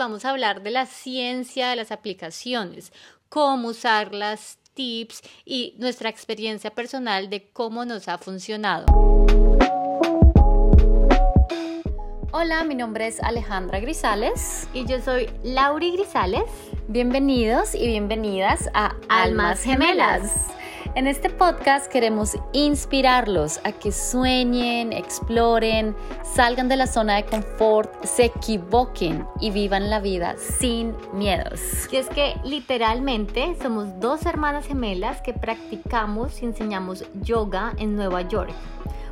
vamos a hablar de la ciencia de las aplicaciones, cómo usarlas, tips y nuestra experiencia personal de cómo nos ha funcionado. Hola, mi nombre es Alejandra Grisales y yo soy Lauri Grisales. Bienvenidos y bienvenidas a Almas Gemelas. En este podcast queremos inspirarlos a que sueñen, exploren, salgan de la zona de confort, se equivoquen y vivan la vida sin miedos. Y es que literalmente somos dos hermanas gemelas que practicamos y enseñamos yoga en Nueva York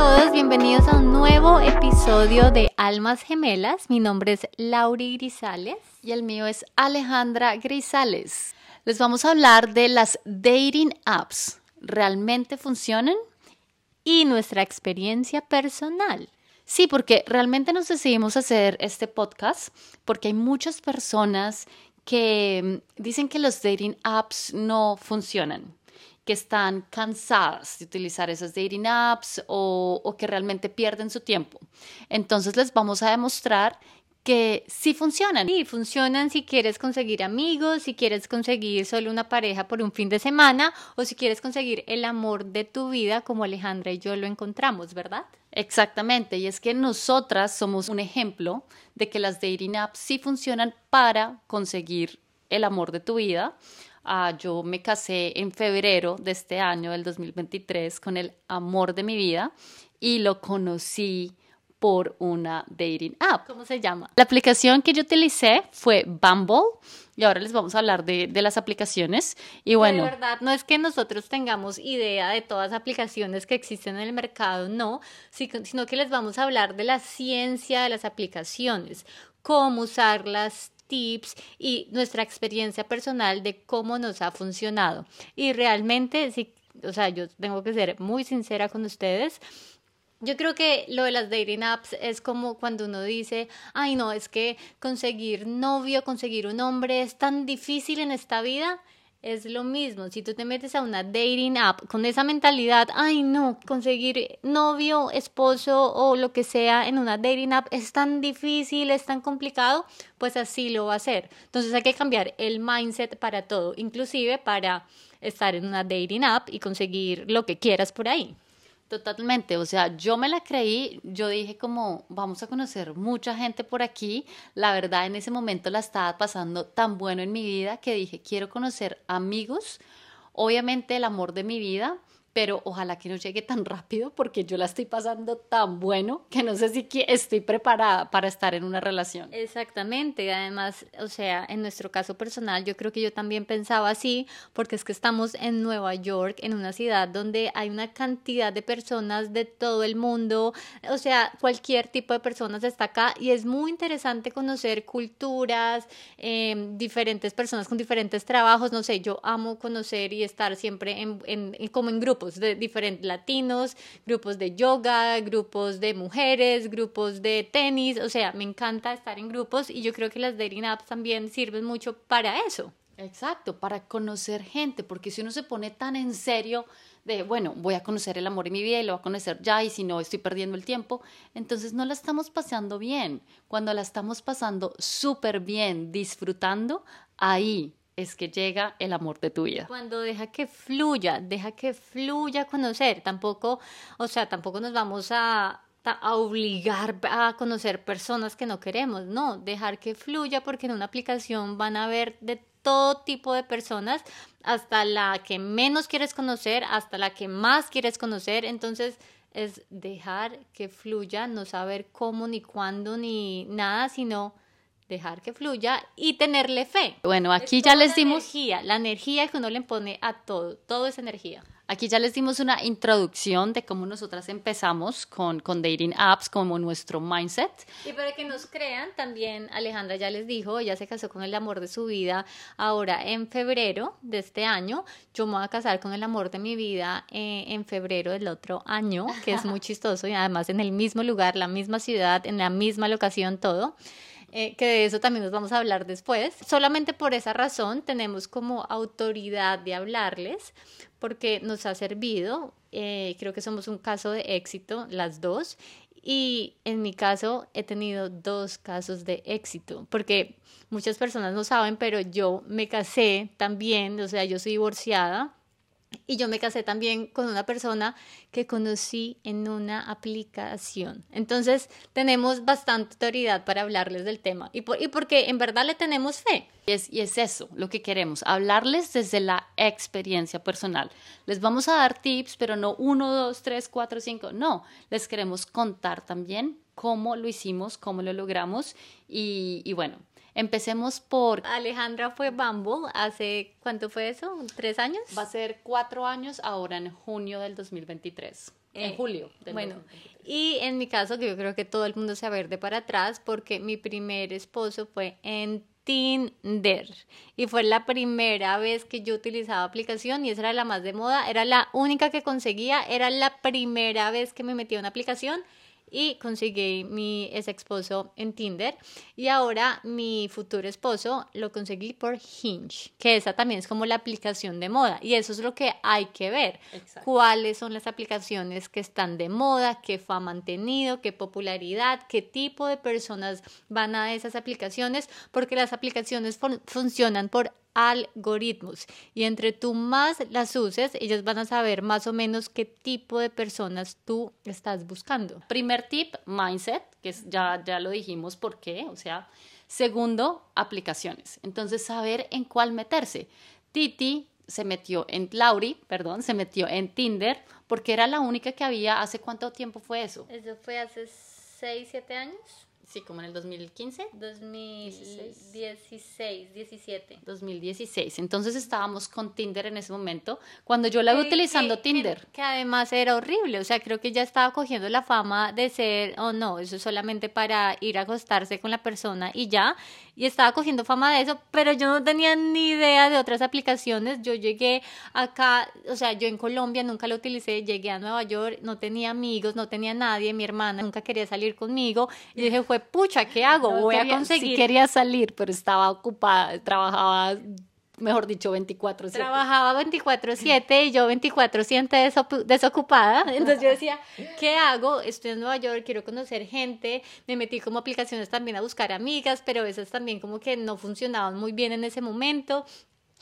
Todos, bienvenidos a un nuevo episodio de Almas Gemelas. Mi nombre es Lauri Grisales. Y el mío es Alejandra Grisales. Les vamos a hablar de las dating apps. ¿Realmente funcionan? Y nuestra experiencia personal. Sí, porque realmente nos decidimos hacer este podcast porque hay muchas personas que mm, dicen que los dating apps no funcionan están cansadas de utilizar esas dating apps o, o que realmente pierden su tiempo. Entonces les vamos a demostrar que sí funcionan. Sí, funcionan si quieres conseguir amigos, si quieres conseguir solo una pareja por un fin de semana o si quieres conseguir el amor de tu vida como Alejandra y yo lo encontramos, ¿verdad? Exactamente, y es que nosotras somos un ejemplo de que las dating apps sí funcionan para conseguir el amor de tu vida. Ah, yo me casé en febrero de este año, del 2023, con el amor de mi vida y lo conocí por una dating app. ¿Cómo se llama? La aplicación que yo utilicé fue Bumble y ahora les vamos a hablar de, de las aplicaciones. Y bueno, de verdad, no es que nosotros tengamos idea de todas las aplicaciones que existen en el mercado, no, sino que les vamos a hablar de la ciencia de las aplicaciones, cómo usarlas, tips y nuestra experiencia personal de cómo nos ha funcionado. Y realmente, sí, o sea, yo tengo que ser muy sincera con ustedes. Yo creo que lo de las dating apps es como cuando uno dice, ay no, es que conseguir novio, conseguir un hombre es tan difícil en esta vida es lo mismo, si tú te metes a una dating app con esa mentalidad, ay no, conseguir novio, esposo o lo que sea en una dating app es tan difícil, es tan complicado, pues así lo va a hacer. Entonces hay que cambiar el mindset para todo, inclusive para estar en una dating app y conseguir lo que quieras por ahí. Totalmente, o sea, yo me la creí, yo dije como vamos a conocer mucha gente por aquí, la verdad en ese momento la estaba pasando tan bueno en mi vida que dije quiero conocer amigos, obviamente el amor de mi vida, pero ojalá que no llegue tan rápido porque yo la estoy pasando tan bueno que no sé si estoy preparada para estar en una relación. Exactamente, además, o sea, en nuestro caso personal, yo creo que yo también pensaba así, porque es que estamos en Nueva York, en una ciudad donde hay una cantidad de personas de todo el mundo, o sea, cualquier tipo de personas está acá y es muy interesante conocer culturas, em, diferentes personas con diferentes trabajos, no sé, yo amo conocer y estar siempre en, como en grupos de diferentes latinos, grupos de yoga, grupos de mujeres, grupos de tenis, o sea, me encanta estar en grupos y yo creo que las dating apps también sirven mucho para eso. Exacto, para conocer gente, porque si uno se pone tan en serio de, bueno, voy a conocer el amor en mi vida y lo voy a conocer ya y si no estoy perdiendo el tiempo, entonces no la estamos pasando bien. Cuando la estamos pasando súper bien, disfrutando, ahí es que llega el amor de tu vida. Cuando deja que fluya, deja que fluya conocer, tampoco, o sea, tampoco nos vamos a, a obligar a conocer personas que no queremos, no, dejar que fluya porque en una aplicación van a ver de todo tipo de personas, hasta la que menos quieres conocer, hasta la que más quieres conocer, entonces es dejar que fluya, no saber cómo ni cuándo ni nada, sino dejar que fluya y tenerle fe. Bueno, aquí ya les dimos energía, la energía que uno le pone a todo, todo es energía. Aquí ya les dimos una introducción de cómo nosotras empezamos con, con dating apps, como nuestro mindset. Y para que nos crean, también Alejandra ya les dijo, ella se casó con el amor de su vida ahora en febrero de este año. Yo me voy a casar con el amor de mi vida eh, en febrero del otro año, que es muy chistoso y además en el mismo lugar, la misma ciudad, en la misma locación, todo. Eh, que de eso también nos vamos a hablar después. Solamente por esa razón tenemos como autoridad de hablarles, porque nos ha servido. Eh, creo que somos un caso de éxito, las dos. Y en mi caso he tenido dos casos de éxito, porque muchas personas no saben, pero yo me casé también, o sea, yo soy divorciada y yo me casé también con una persona que conocí en una aplicación. Entonces tenemos bastante autoridad para hablarles del tema y, por, y porque en verdad le tenemos fe. Es, y es eso lo que queremos, hablarles desde la experiencia personal. Les vamos a dar tips, pero no uno, dos, tres, cuatro, cinco. No, les queremos contar también cómo lo hicimos, cómo lo logramos y, y bueno, Empecemos por... Alejandra fue Bumble hace, ¿cuánto fue eso? ¿Tres años? Va a ser cuatro años ahora en junio del 2023. en eh, julio. Del bueno, y en mi caso, que yo creo que todo el mundo se va a ver de para atrás, porque mi primer esposo fue en Tinder. Y fue la primera vez que yo utilizaba aplicación y esa era la más de moda. Era la única que conseguía. Era la primera vez que me metía una aplicación y conseguí mi ex esposo en Tinder y ahora mi futuro esposo lo conseguí por Hinge, que esa también es como la aplicación de moda y eso es lo que hay que ver. ¿Cuáles son las aplicaciones que están de moda, qué fama han tenido, qué popularidad, qué tipo de personas van a esas aplicaciones? Porque las aplicaciones funcionan por algoritmos y entre tú más las uses, ellos van a saber más o menos qué tipo de personas tú estás buscando. Primer tip, mindset, que ya, ya lo dijimos por qué, o sea, segundo, aplicaciones. Entonces, saber en cuál meterse. Titi se metió en Lauri, perdón, se metió en Tinder porque era la única que había. ¿Hace cuánto tiempo fue eso? Eso fue hace 6, 7 años. Sí, como en el 2015. 2016, 17. 2016. Entonces estábamos con Tinder en ese momento, cuando yo la iba utilizando Tinder. Que, además era horrible, o sea, creo que ya estaba cogiendo la fama de ser, o oh, no, eso es solamente para ir a acostarse con la persona y ya, y estaba cogiendo fama de eso, pero yo no tenía ni idea de otras aplicaciones. Yo llegué acá, o sea, yo en Colombia nunca la utilicé, llegué a Nueva York, no tenía amigos, no tenía nadie, mi hermana nunca quería salir conmigo, y dije, fue pucha, ¿qué hago? Voy a conseguir. Sí quería salir, pero estaba ocupada, trabajaba mejor dicho, 24/7. Trabajaba 24/7 y yo 24/7 desocupada. Entonces yo decía, ¿qué hago? Estoy en Nueva York, quiero conocer gente. Me metí como aplicaciones también a buscar amigas, pero esas también como que no funcionaban muy bien en ese momento.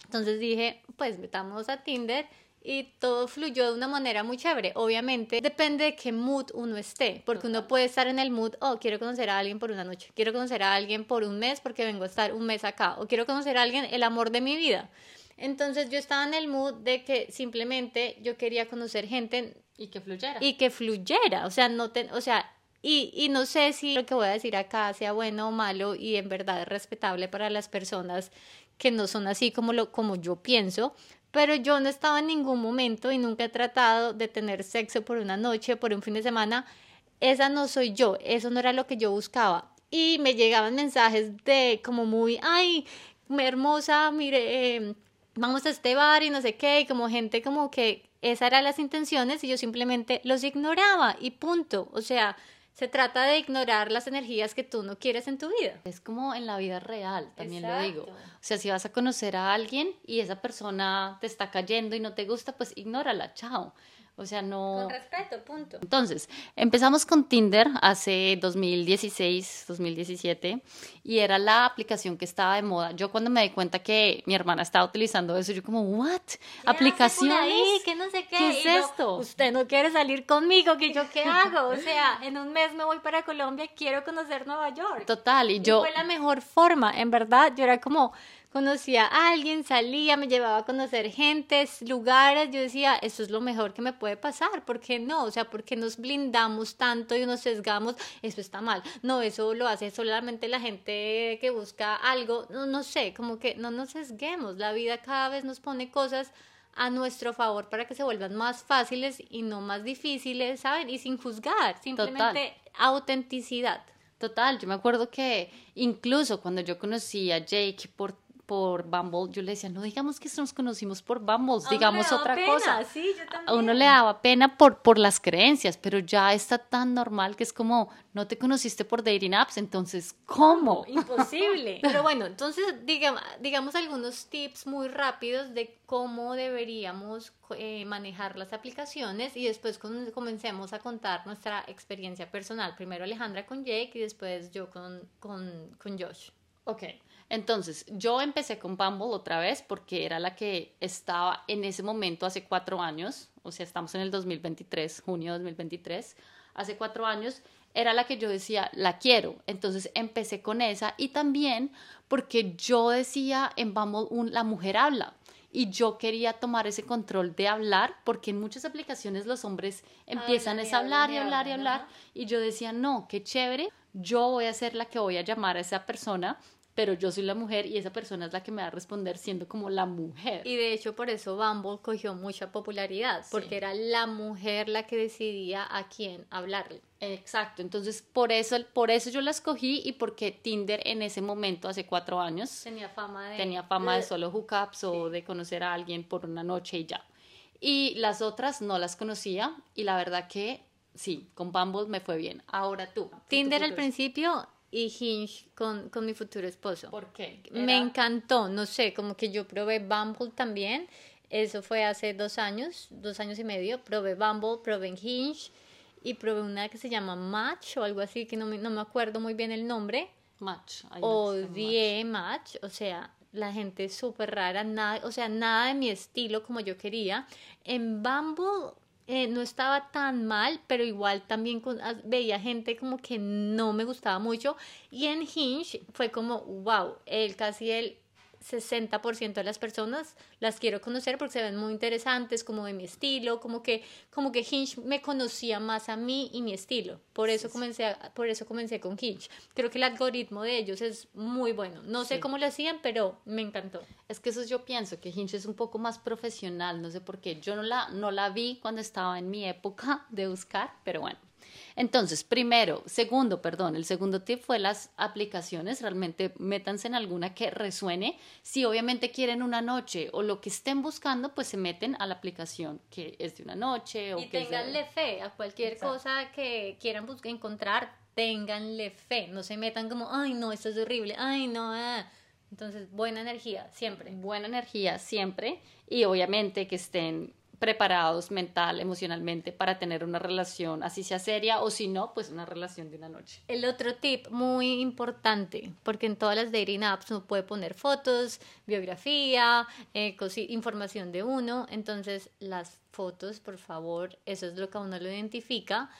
Entonces dije, pues metamos a Tinder y todo fluyó de una manera muy chévere. Obviamente depende de qué mood uno esté, porque uno puede estar en el mood, oh, quiero conocer a alguien por una noche, quiero conocer a alguien por un mes porque vengo a estar un mes acá, o quiero conocer a alguien el amor de mi vida. Entonces yo estaba en el mood de que simplemente yo quería conocer gente y que fluyera. Y que fluyera, o sea, no o sea, y, y, no sé si lo que voy a decir acá sea bueno o malo y en verdad es respetable para las personas que no son así como, lo, como yo pienso, pero yo no estaba en ningún momento y nunca he tratado de tener sexo por una noche, por un fin de semana. Esa no soy yo, eso no era lo que yo buscaba. Y me llegaban mensajes de como muy, ay, hermosa, mire, em, vamos a este bar y no sé qué, y como gente como que esas eran las intenciones y yo simplemente los ignoraba y punto. O sea, se trata de ignorar las energías que tú no quieres en tu vida. Es como en la vida real, también lo digo. O sea, si vas a conocer a alguien y esa persona te está cayendo y no te gusta, pues ignórala, chao. O sea, no... Con respeto, punto. Entonces, empezamos con Tinder hace 2016, 2017, y era la aplicación que estaba de moda. Yo cuando me di cuenta que mi hermana estaba utilizando eso, yo como, ¿what? ¿Aplicación? ¿Qué no sé qué? ¿Qué es esto? Usted no quiere salir conmigo, ¿que yo qué hago? O sea, en un mes me voy para Colombia, quiero conocer Nueva York. Total, y yo... fue la mejor forma, en verdad, yo era como conocía a alguien, salía, me llevaba a conocer gentes, lugares, yo decía, eso es lo mejor que me puede pasar, ¿por qué no? O sea, ¿por qué nos blindamos tanto y nos sesgamos? Eso está mal. No, eso lo hace solamente la gente que busca algo, no, no sé, como que no nos sesguemos, la vida cada vez nos pone cosas a nuestro favor para que se vuelvan más fáciles y no más difíciles, ¿saben? Y sin juzgar, simplemente autenticidad. Total, yo me acuerdo que incluso cuando yo conocí a Jake por por Bumble, yo le decía, no digamos que nos conocimos por Bumble, digamos otra cosa. Sí, yo a uno le daba pena por, por las creencias, pero ya está tan normal que es como, no te conociste por dating apps, entonces, ¿cómo? Imposible. pero bueno, entonces digamos, digamos algunos tips muy rápidos de cómo deberíamos eh, manejar las aplicaciones y después comencemos a contar nuestra experiencia personal. Primero Alejandra con Jake y después yo con, con, con Josh. Ok. Entonces, yo empecé con Bumble otra vez porque era la que estaba en ese momento hace cuatro años, o sea, estamos en el 2023, junio de 2023, hace cuatro años, era la que yo decía, la quiero. Entonces empecé con esa y también porque yo decía en Bumble, la mujer habla. Y yo quería tomar ese control de hablar, porque en muchas aplicaciones los hombres empiezan a hablar y hablar y hablar. Y yo decía, no, qué chévere, yo voy a ser la que voy a llamar a esa persona pero yo soy la mujer y esa persona es la que me va a responder siendo como la mujer. Y de hecho por eso Bumble cogió mucha popularidad, porque era la mujer la que decidía a quién hablarle. Exacto, entonces por eso, por eso yo la escogí y porque Tinder en ese momento, hace cuatro años, tenía fama de, tenía fama de solo hookups o de conocer a alguien por una noche y ya. Y las otras no las conocía y la verdad que sí, con Bumble me fue bien. Ahora tú. Tinder al principio y Hinge con, con mi futuro esposo. ¿Por qué? Me encantó, no sé, como que yo probé Bumble también. Eso fue hace dos años, dos años y medio. Probé Bumble, probé Hinge y probé una que se llama Match o algo así, que no me, no me acuerdo muy bien el nombre. Match. Odié Match. o sea, la gente es súper rara, nada, o sea, nada de mi estilo como yo quería. En Bumble eh, no estaba tan mal, pero igual también ah, veía gente como que no me gustaba mucho. Y en Hinge fue como, wow, él casi el 60% de las personas las quiero conocer porque se ven muy interesantes, como de mi estilo, como que, como que Hinge me conocía más a mí y mi estilo. Por eso, comencé, por eso comencé con Hinge. Creo que el algoritmo de ellos es muy bueno. No sé cómo lo hacían, pero me encantó. Es que eso yo pienso, que Hinge es un poco más profesional, no sé por qué. Yo no la, no la vi cuando estaba en mi época de buscar, pero bueno. Entonces, primero, segundo, perdón, el segundo tip fue las aplicaciones, realmente métanse en alguna que resuene. Si obviamente quieren una noche o lo que estén buscando, pues se meten a la aplicación que es de una noche. O y ténganle fe a cualquier cosa que quieran buscar, encontrar, ténganle fe, no se metan como, ay no, esto es horrible, ay no, ah". Entonces, buena energía, siempre. Buena energía, siempre. Y obviamente que estén preparados mental, emocionalmente para tener una relación, así sea seria o si no, pues una relación de una noche. El otro tip muy importante, porque en todas las dating apps uno puede poner fotos, biografía, eh, información de uno, entonces las fotos, por favor, eso es lo que a uno lo identifica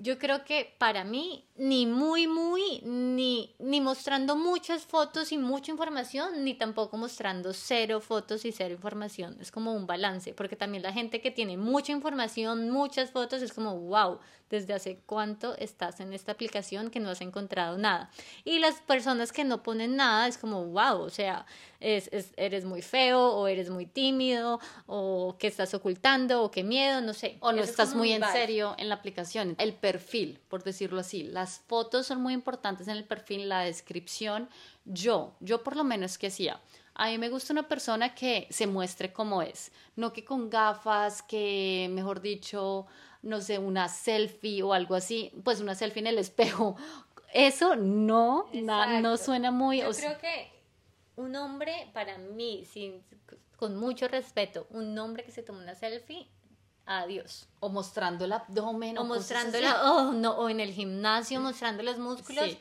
yo creo que para mí, ni muy, muy, ni, ni mostrando muchas fotos y mucha información, ni tampoco mostrando cero fotos y cero información. Es como un balance, porque también la gente que tiene mucha información, muchas fotos, es como, wow, desde hace cuánto estás en esta aplicación que no has encontrado nada. Y las personas que no ponen nada es como, wow, o sea, es, eres muy feo o eres muy tímido o que estás ocultando o qué miedo, no sé. O no estás muy en serio en la aplicación. El perfil, por decirlo así. Las fotos son muy importantes en el perfil, la descripción. Yo, yo por lo menos que hacía. A mí me gusta una persona que se muestre como es, no que con gafas, que mejor dicho, no sé, una selfie o algo así, pues una selfie en el espejo. Eso no, no suena muy... Yo creo que un hombre, para mí, sin, con mucho respeto, un hombre que se toma una selfie, adiós. O mostrando el abdomen. O, mostrando la, oh, no, o en el gimnasio mostrando los músculos.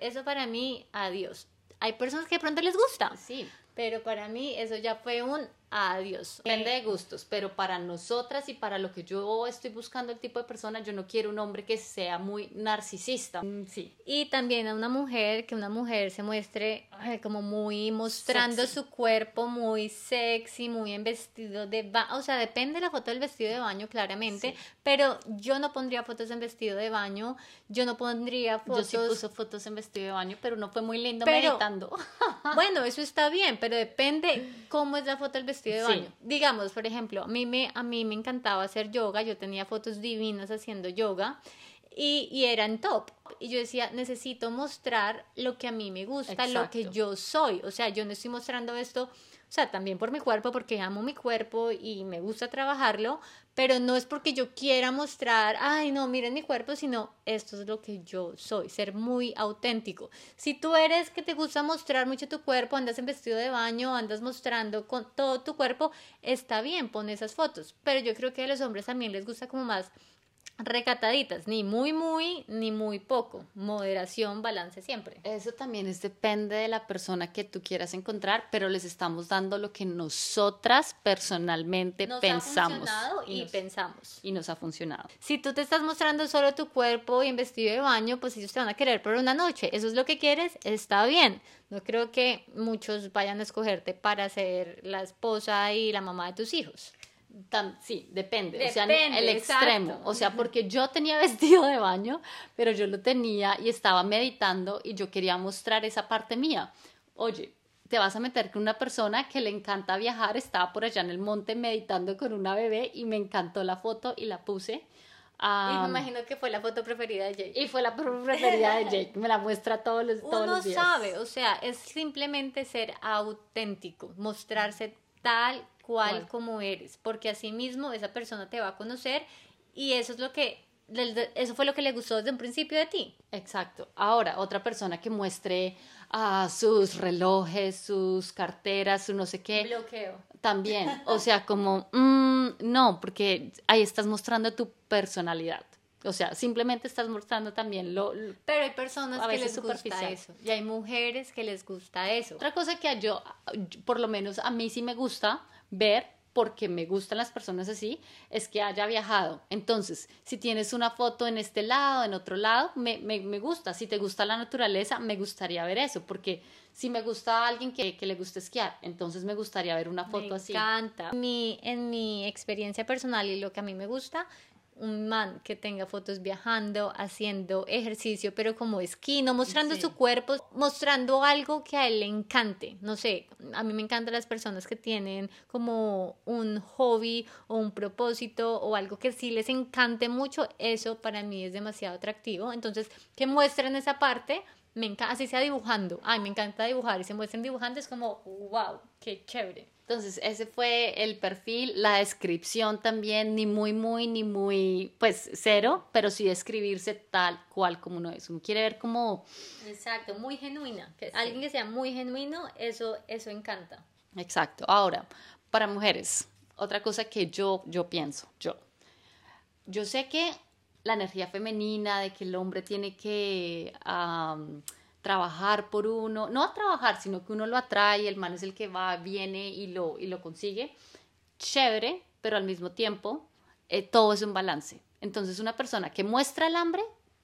Eso para mí, adiós. Hay personas que de pronto les gusta. Sí. Pero para mí eso ya fue un adiós. Depende de gustos, pero para nosotras y para lo que yo estoy buscando el tipo de persona, yo no quiero un hombre que sea muy narcisista. Mm, sí. Y también a una mujer, que una mujer se muestre como muy mostrando su cuerpo muy sexy, muy en vestido de baño. O sea, depende de la foto del vestido de baño, claramente, pero yo no pondría fotos en vestido de baño, yo no pondría fotos... Yo sí puso fotos en vestido de baño, pero no fue muy lindo meditando. bueno, eso está bien, pero depende cómo es la foto del vestido vestido de baño. Digamos, por ejemplo, a mí, me, a mí me encantaba hacer yoga, yo tenía fotos divinas haciendo yoga y, y eran top. Y yo decía, necesito mostrar lo que a mí me gusta, lo que yo soy. O sea, yo no estoy mostrando esto o sea, también por mi cuerpo, porque amo mi cuerpo y me gusta trabajarlo, pero no es porque yo quiera mostrar, ay, no, miren mi cuerpo, sino esto es lo que yo soy, ser muy auténtico. Si tú eres que te gusta mostrar mucho tu cuerpo, andas en vestido de baño, andas mostrando con todo tu cuerpo, está bien, pon esas fotos, pero yo creo que a los hombres también les gusta como más recataditas, ni muy muy ni muy poco, moderación, balance siempre. Eso también es depende de la persona que tú quieras encontrar, pero les estamos dando lo que nosotras personalmente nos pensamos ha y, pensamos y nos ha funcionado. Si tú te estás mostrando solo tu cuerpo y en vestido de baño, pues ellos te van a querer por una noche. Eso es lo que quieres, está bien. No creo que muchos vayan a escogerte para ser la esposa y la mamá de tus hijos sí, depende, o sea, el extremo, o sea, porque yo tenía vestido de baño, pero yo lo tenía y estaba meditando y yo quería mostrar esa parte mía. Oye, te vas a meter con una persona que le encanta viajar, estaba por allá en el monte meditando con una bebé y me encantó la foto y la puse. y me imagino que fue la foto preferida de Jake. Y fue la preferida de Jake, me la muestra todos los, todos Uno los días. sabe, o sea, es simplemente ser auténtico, mostrarse tal cual, como eres, porque así mismo esa persona te va a conocer y eso es lo que eso fue lo que le gustó desde un principio de ti. Exacto. Ahora, otra persona que muestre uh, sus relojes, sus carteras, su no sé qué. Bloqueo. También. O sea, como, mm, no, porque ahí estás mostrando tu personalidad. O sea, simplemente estás mostrando también lo... Pero hay personas que les gusta eso. Y hay mujeres que les gusta eso. Otra cosa que yo, por lo menos a mí sí me gusta ver, porque me gustan las personas así, es que haya viajado. Entonces, si tienes una foto en este lado, en otro lado, me, me, me gusta. Si te gusta la naturaleza, me gustaría ver eso, porque si me gusta a alguien que, que, le gusta esquiar, entonces me gustaría ver una foto así. Me encanta. Mi, en mi experiencia personal y lo que a mí me gusta un man que tenga fotos viajando, haciendo ejercicio, pero como esquino, mostrando su cuerpo, mostrando algo que a él le encante. No sé, a mí me encantan las personas que tienen como un hobby o un propósito o algo que sí les encante mucho, eso para mí es demasiado atractivo. Entonces, que muestren esa parte, me encanta, así sea dibujando. Ay, me encanta dibujar y se muestren dibujando, es como, wow, qué chévere. Entonces, ese fue el perfil, la descripción también, ni muy, muy, ni muy, pues cero, pero sí describirse tal cual como uno es. Uno quiere ver como... Exacto, muy genuina. Que Alguien que sea muy genuino, eso, eso encanta. Exacto. Ahora, para mujeres, otra cosa que yo, yo pienso, yo. Yo sé que la energía femenina, de que el hombre tiene que trabajar por uno, no a trabajar, sino que uno lo atrae, el man es el que va, viene y lo, y lo consigue, chévere, pero al mismo tiempo eh, todo es un balance. Entonces una persona que muestra el hambre,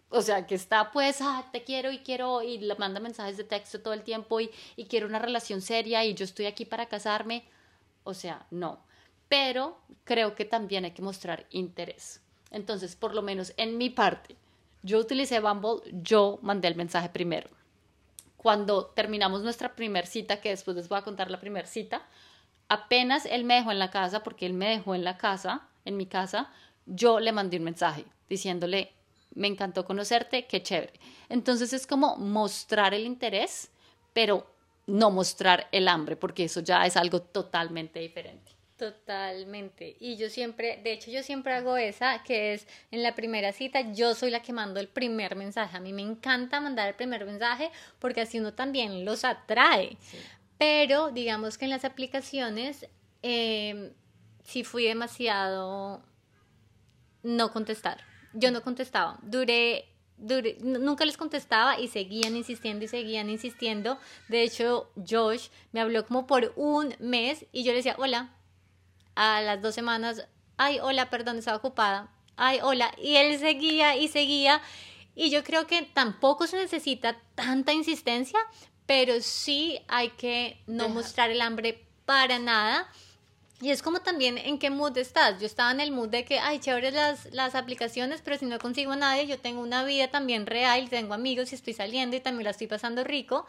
o sea, que está pues, ah, te quiero y quiero, y le manda mensajes de texto todo el tiempo y, y quiero una relación seria y yo estoy aquí para casarme, o sea, no. Pero creo que también hay que mostrar interés. Entonces, por lo menos en mi parte, yo utilicé Bumble, yo mandé el mensaje primero cuando terminamos nuestra primer cita, que después les voy a contar la primera cita, apenas él me dejó en la casa, porque él me dejó en la casa, en mi casa, yo le mandé un mensaje diciéndole, me encantó conocerte, qué chévere. Entonces es como mostrar el interés, pero no mostrar el hambre, porque eso ya es algo totalmente diferente. Totalmente. Y yo siempre, de hecho yo siempre hago esa, que es en la primera cita, yo soy la que mando el primer mensaje. A mí me encanta mandar el primer mensaje porque así uno también los atrae. Pero digamos que en las aplicaciones eh, sí fui demasiado no contestar. Yo no contestaba. Duré Duré, nunca les contestaba y seguían insistiendo y seguían insistiendo. De hecho, Josh me habló como por un mes y yo le decía, hola, a las dos semanas, ay, hola, perdón, estaba ocupada, ay, hola, y él seguía y seguía, y yo creo que tampoco se necesita tanta insistencia, pero sí hay que no mostrar el hambre para nada. Y es como también en qué mood estás. Yo estaba en el mood de que, ay, chévere las, las aplicaciones, pero si no consigo a nadie, yo tengo una vida también real, tengo amigos y estoy saliendo y también la estoy pasando rico.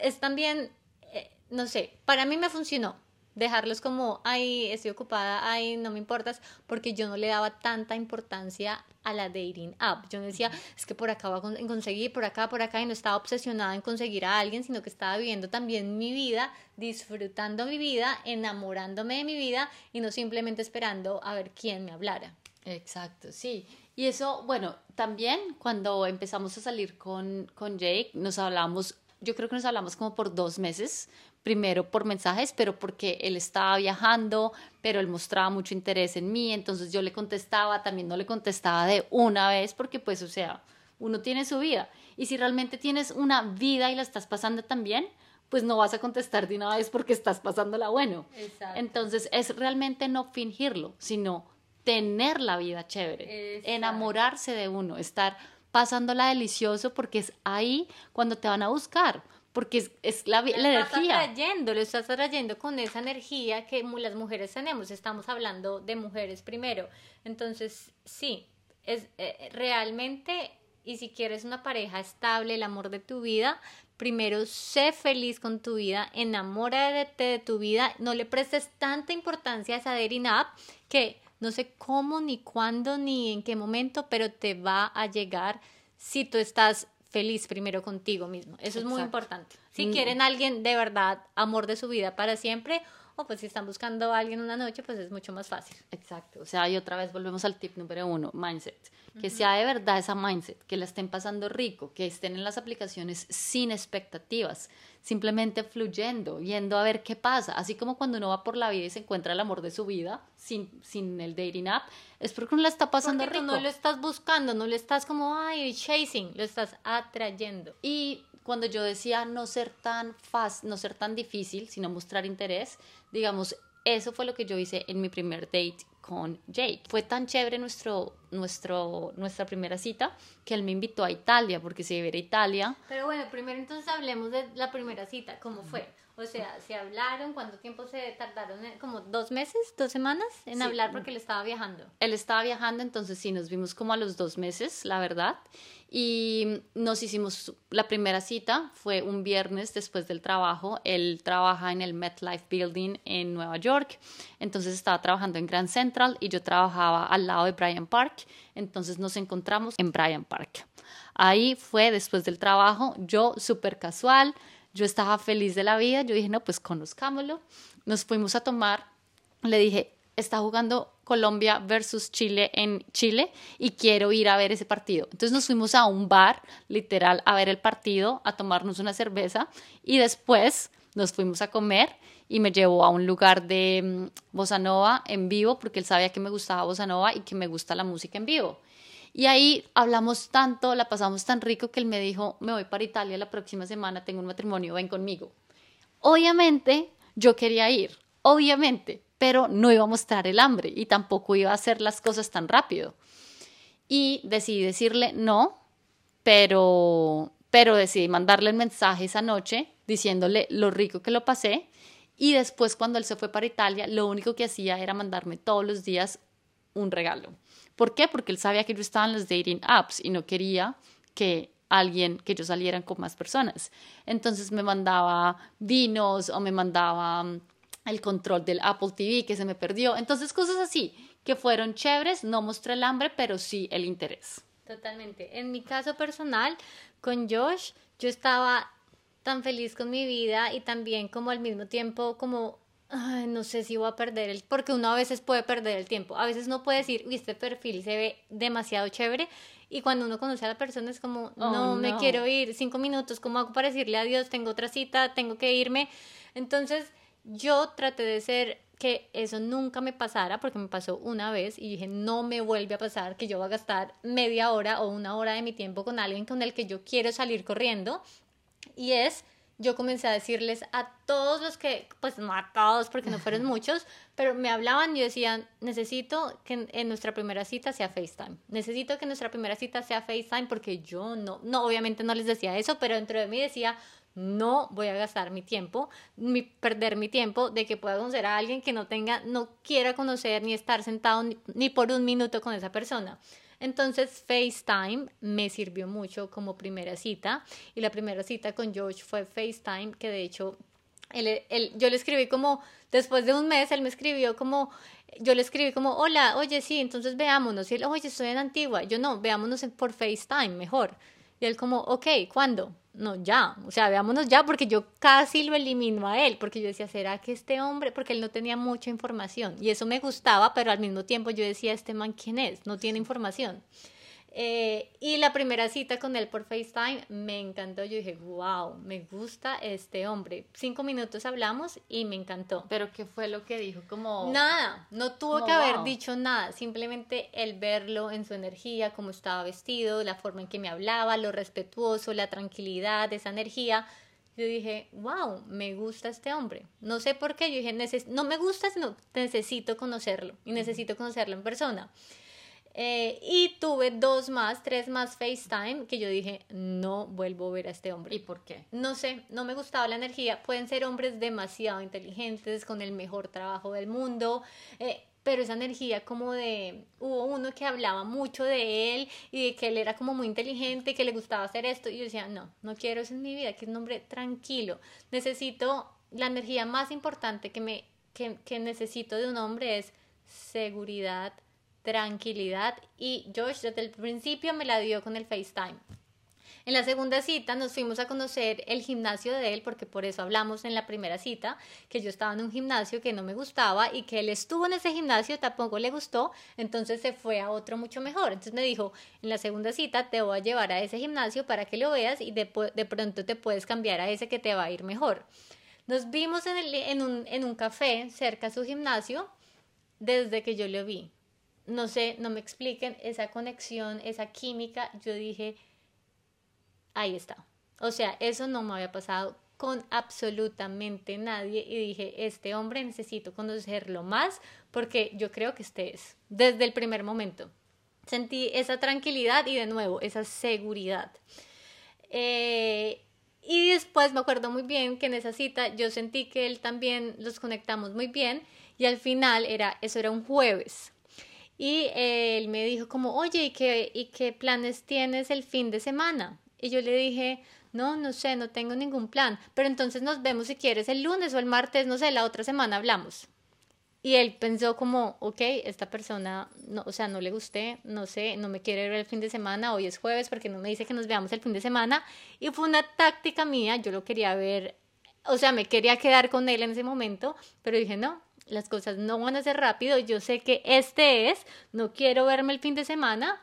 Es también, eh, no sé, para mí me funcionó dejarlos como, ay, estoy ocupada, ay, no me importas, porque yo no le daba tanta importancia a la dating app. Yo no decía, es que por acá voy a conseguir, por acá, por acá, y no estaba obsesionada en conseguir a alguien, sino que estaba viviendo también mi vida, disfrutando mi vida, enamorándome de mi vida y no simplemente esperando a ver quién me hablara. Exacto, sí. Y eso, bueno, también cuando empezamos a salir con, con Jake, nos hablamos, yo creo que nos hablamos como por dos meses, primero por mensajes, pero porque él estaba viajando, pero él mostraba mucho interés en mí, entonces yo le contestaba, también no le contestaba de una vez, porque pues, o sea, uno tiene su vida. Y si realmente tienes una vida y la estás pasando también, pues no vas a contestar de una vez porque estás pasándola bueno. Exacto. Entonces es realmente no fingirlo, sino tener la vida chévere, enamorarse de uno, estar pasándola delicioso porque es ahí cuando te van a buscar, porque es, es la, la energía. Lo estás atrayendo, lo estás atrayendo con esa energía que las mujeres tenemos, estamos hablando de mujeres primero, entonces sí, es eh, realmente, y si quieres una pareja estable, el amor de tu vida, primero sé feliz con tu vida, enamórate de, de tu vida, no le prestes tanta importancia a esa dating app que no sé cómo, ni cuándo, ni en qué momento, pero te va a llegar. Si tú estás feliz primero contigo mismo. Eso es muy importante. Si mm. quieren alguien de verdad, amor de su vida para siempre, o pues si están buscando a alguien una noche, pues es mucho más fácil. Exacto. O sea, y otra vez volvemos al tip número uno, mindset que sea de verdad esa mindset, que la estén pasando rico, que estén en las aplicaciones sin expectativas, simplemente fluyendo, viendo a ver qué pasa. Así como cuando uno va por la vida y se encuentra el amor de su vida sin, sin el dating app, es porque uno la está pasando porque rico. no lo estás buscando, no le estás como, ay, chasing, lo estás atrayendo. Y cuando yo decía no ser tan fácil, no ser tan difícil, sino mostrar interés, digamos, eso fue lo que yo hice en mi primer date con Jake. Fue tan chévere nuestro, nuestro, nuestra primera cita que él me invitó a Italia porque se iba a Italia. Pero bueno, primero entonces hablemos de la primera cita, ¿cómo fue? O sea, ¿se hablaron? ¿Cuánto tiempo se tardaron? ¿Como dos meses, dos semanas en hablar porque él estaba viajando? Él estaba viajando, entonces sí, nos vimos como a los dos meses, la verdad. Y nos hicimos la primera cita, fue un viernes después del trabajo. Él trabaja en el MetLife Building en Nueva York, entonces estaba trabajando en Grand Central y yo trabajaba al lado de Bryant Park, entonces nos encontramos en Bryant Park. Ahí fue después del trabajo, yo súper casual yo estaba feliz de la vida, yo dije, no, pues conozcámoslo. Nos fuimos a tomar, le dije, está jugando Colombia versus Chile en Chile y quiero ir a ver ese partido. Entonces nos fuimos a un bar, literal, a ver el partido, a tomarnos una cerveza y después nos fuimos a comer y me llevó a un lugar de mm, bossa nova en vivo porque él sabía que me gustaba bossa nova y que me gusta la música en vivo. Y ahí hablamos tanto, la pasamos tan rico que él me dijo, me voy para Italia la próxima semana, tengo un matrimonio, ven conmigo. Obviamente yo quería ir, obviamente, pero no iba a mostrar el hambre y tampoco iba a hacer las cosas tan rápido. Y decidí decirle no, pero, pero decidí mandarle un mensaje esa noche diciéndole lo rico que lo pasé. Y después cuando él se fue para Italia, lo único que hacía era mandarme todos los días un regalo. ¿Por qué? Porque él sabía que yo estaba en los dating apps y no quería que alguien, que yo salieran con más personas. Entonces me mandaba vinos o me mandaba mm, el control del Apple TV que se me perdió. Entonces cosas así que fueron chéveres, no mostré el hambre, pero sí el interés. Totalmente. En mi caso personal, con Josh, yo estaba tan feliz con mi vida y también como al mismo tiempo como Ay, no sé si voy a perder el, porque uno a veces puede perder el tiempo, a veces no puede decir, uy, este perfil se ve demasiado chévere, y cuando uno conoce a la persona es como, oh, no, me quiero ir, cinco minutos, ¿cómo hago para decirle adiós? Tengo otra cita, tengo que irme. Entonces, yo traté de ser que eso nunca me pasara, porque me pasó una vez y dije, no me vuelve a pasar que yo voy a gastar media hora o una hora de mi tiempo con alguien con el que yo quiero salir corriendo, y es yo comencé a decirles a todos los que, pues no a todos porque no fueron muchos, pero me hablaban y decían, necesito que en nuestra primera cita sea FaceTime, necesito que nuestra primera cita sea FaceTime porque yo no, no, obviamente no les decía eso, pero dentro de mí decía, no voy a gastar mi tiempo, ni perder mi tiempo de que pueda conocer a alguien que no tenga, no quiera conocer ni estar sentado ni por un minuto con esa persona. Entonces FaceTime me sirvió mucho como primera cita y la primera cita con George fue FaceTime, que de hecho Él, él, yo le escribí como, después de un mes, él me escribió como, yo le escribí como, hola, oye, sí, entonces veámonos. Y él, oye, estoy en Antigua. Yo no, veámonos por FaceTime, mejor. Y él como, ok, ¿cuándo? No, ya, o sea, veámonos ya porque yo casi lo elimino a él, porque yo decía, ¿será que este hombre? Porque él no tenía mucha información y eso me gustaba, pero al mismo tiempo yo decía, ¿este man quién es? No tiene información. Eh, y la primera cita con él por FaceTime me encantó. Yo dije, wow, me gusta este hombre. Cinco minutos hablamos y me encantó. Pero ¿qué fue lo que dijo? Como... Nada, no tuvo que haber dicho nada. Simplemente el verlo en su energía, cómo estaba vestido, la forma en que me hablaba, lo respetuoso, la tranquilidad, esa energía. Yo dije, wow, me gusta este hombre. No sé por qué. Yo dije, no me gusta, sino necesito conocerlo y necesito conocerlo en persona. Eh, y tuve dos más, tres más FaceTime que yo dije, no vuelvo a ver a este hombre. ¿Y por qué? No sé, no me gustaba la energía. Pueden ser hombres demasiado inteligentes, con el mejor trabajo del mundo. Eh, pero esa energía como de, hubo uno que hablaba mucho de él y de que él era como muy inteligente, que le gustaba hacer esto, y yo decía, no, no quiero eso en mi vida, que es un hombre tranquilo, necesito, la energía más importante que, me, que, que necesito de un hombre es seguridad, tranquilidad y Josh desde el principio me la dio con el FaceTime. En la segunda cita nos fuimos a conocer el gimnasio de él, porque por eso hablamos en la primera cita, que yo estaba en un gimnasio que no me gustaba y que él estuvo en ese gimnasio, tampoco le gustó, entonces se fue a otro mucho mejor. Entonces me dijo, en la segunda cita te voy a llevar a ese gimnasio para que lo veas y de, de pronto te puedes cambiar a ese que te va a ir mejor. Nos vimos en, un, en un café cerca a su gimnasio desde que yo lo vi no sé, no me expliquen esa conexión, esa química, yo dije, ahí está. O sea, eso no me había pasado con absolutamente nadie y dije, este hombre necesito conocerlo más porque yo creo que este es, desde el primer momento. Sentí esa tranquilidad y de nuevo, esa seguridad. Eh, y después me acuerdo muy bien que en esa cita yo sentí que él también los conectamos muy bien y al final era, eso era un jueves. Y él me dijo como, oye, ¿y qué, ¿y qué planes tienes el fin de semana? Y yo le dije, no, no sé, no tengo ningún plan, pero entonces nos vemos si quieres el lunes o el martes, no sé, la otra semana hablamos. Y él pensó como, ok, esta persona, no, o sea, no le gusté, no sé, no me quiere ver el fin de semana, hoy es jueves porque no me dice que nos veamos el fin de semana. Y fue una táctica mía, yo lo quería ver, o sea, me quería quedar con él en ese momento, pero dije, no, las cosas no van a ser rápido, yo sé que este es, no quiero verme el fin de semana,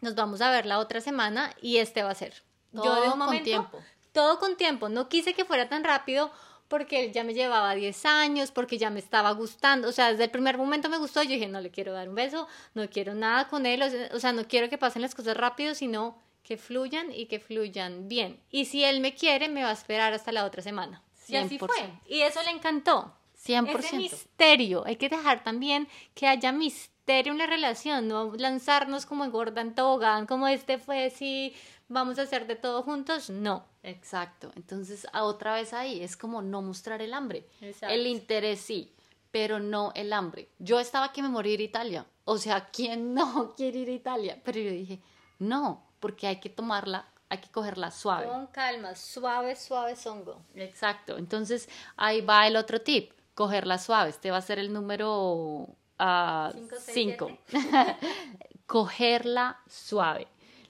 nos vamos a ver la otra semana y este va a ser. Todo yo de un momento, con tiempo. Todo con tiempo, no quise que fuera tan rápido porque él ya me llevaba 10 años, porque ya me estaba gustando, o sea, desde el primer momento me gustó, yo dije, no le quiero dar un beso, no quiero nada con él, o sea, no quiero que pasen las cosas rápido, sino que fluyan y que fluyan bien. Y si él me quiere, me va a esperar hasta la otra semana. Y así fue. Y eso le encantó. 100%. Ese misterio. Hay que dejar también que haya misterio en la relación, no lanzarnos como en Gordon Tobogán, como este fue, si vamos a hacer de todo juntos. No. Exacto. Entonces, otra vez ahí, es como no mostrar el hambre. El interés sí, pero no el hambre. Yo estaba que me moría a Italia. O sea, ¿quién no quiere ir a Italia? Pero yo dije, no, porque hay que tomarla hay que cogerla suave. Con calma, suave, suave songo. Exacto. Entonces, ahí va el otro tip cogerla suave. Este va a ser el número 5. Uh, cogerla suave.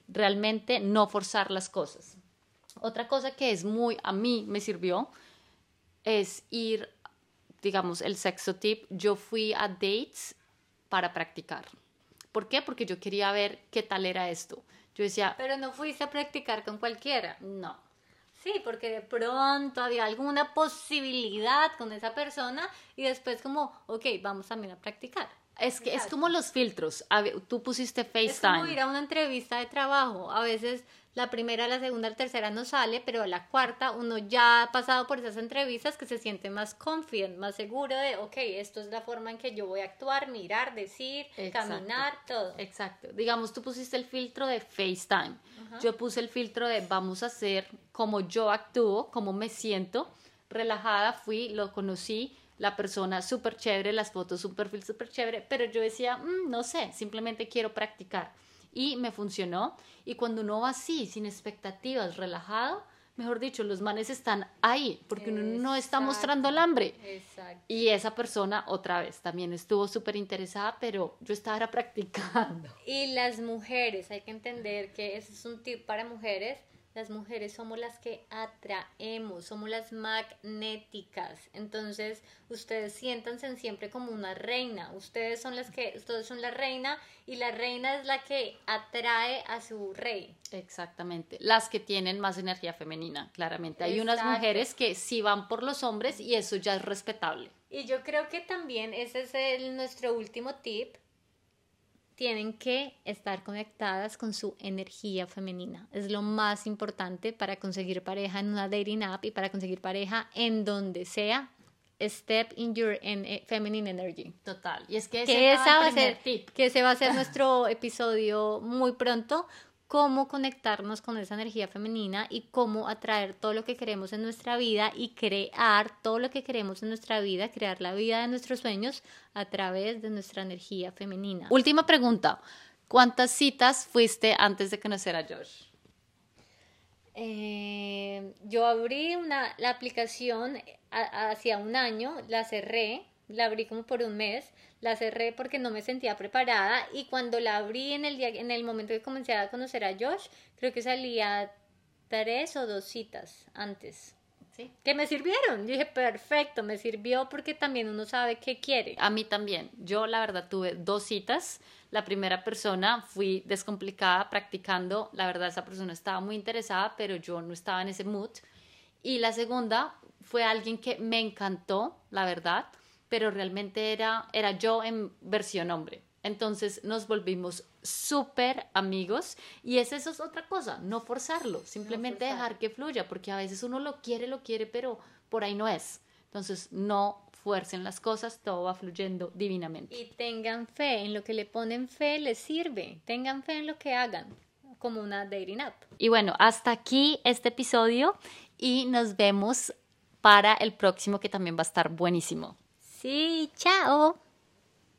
Realmente no forzar las cosas. Otra cosa que es muy, a mí me sirvió, es ir, digamos, el sexo tip. Yo fui a dates para practicar. ¿Por qué? Porque yo quería ver qué tal era esto. Yo decía... Pero no fuiste a practicar con cualquiera. No. Sí, porque de pronto había alguna posibilidad con esa persona y después como, ok, vamos también a practicar. Es que es como los filtros. Tú pusiste FaceTime. Es como ir a una entrevista de trabajo. A veces la primera, la segunda, la tercera no sale, pero a la cuarta uno ya ha pasado por esas entrevistas que se siente más confident, más seguro de, ok, esto es la forma en que yo voy a actuar, mirar, decir, caminar, todo. Exacto. Digamos, tú pusiste el filtro de FaceTime. Yo puse el filtro de vamos a hacer como yo actúo, como me siento. Relajada fui, lo conocí, la persona súper chévere, las fotos, su perfil súper chévere, pero yo decía, mm, no sé, simplemente quiero practicar. Y me funcionó. Y cuando uno va así, sin expectativas, relajado, mejor dicho, los manes están ahí, porque uno no está mostrando el hambre. Exacto. Y esa persona, otra vez, también estuvo súper interesada, pero yo estaba practicando. Y las mujeres, hay que entender que ese es un tip para mujeres las mujeres somos las que atraemos, somos las magnéticas. Entonces, ustedes siéntanse siempre como una reina. Ustedes son las que, ustedes son la reina y la reina es la que atrae a su rey. Exactamente. Las que tienen más energía femenina, claramente. Hay unas mujeres que sí van por los hombres y eso ya es respetable. Y yo creo que también ese es el, nuestro último tip tienen que estar conectadas con su energía femenina. Es lo más importante para conseguir pareja en una dating app y para conseguir pareja en donde sea. Step in your eh, feminine energy. Total. Y es que ese, va a ser, tip. que ese va a ser nuestro episodio muy pronto cómo conectarnos con esa energía femenina y cómo atraer todo lo que queremos en nuestra vida y crear todo lo que queremos en nuestra vida, crear la vida de nuestros sueños a través de nuestra energía femenina. Última pregunta, ¿cuántas citas fuiste antes de conocer a Josh? Eh, yo abrí una, la aplicación hacia un año, la cerré la abrí como por un mes, la cerré porque no me sentía preparada y cuando la abrí en el día, en el momento que comencé a conocer a Josh, creo que salía tres o dos citas antes. ¿Sí? Que me sirvieron. Yo dije, perfecto, me sirvió porque también uno sabe qué quiere. A mí también. Yo, la verdad, tuve dos citas. La primera persona fui descomplicada practicando. La verdad, esa persona estaba muy interesada, pero yo no estaba en ese mood. Y la segunda fue alguien que me encantó, la verdad pero realmente era, era yo en versión hombre. Entonces nos volvimos súper amigos y es eso es otra cosa, no forzarlo, simplemente dejar que fluya, porque a veces uno lo quiere, lo quiere, pero por ahí no es. Entonces no fuercen las cosas, todo va fluyendo divinamente. Y tengan fe, en lo que le ponen fe les sirve, tengan fe en lo que hagan, como una dating app. Y bueno, hasta aquí este episodio y nos vemos para el próximo que también va a estar buenísimo. Sí, chao.